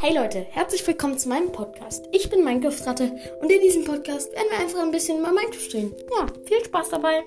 Hey Leute, herzlich willkommen zu meinem Podcast. Ich bin Minecraft Ratte und in diesem Podcast werden wir einfach ein bisschen über Minecraft reden. Ja, viel Spaß dabei.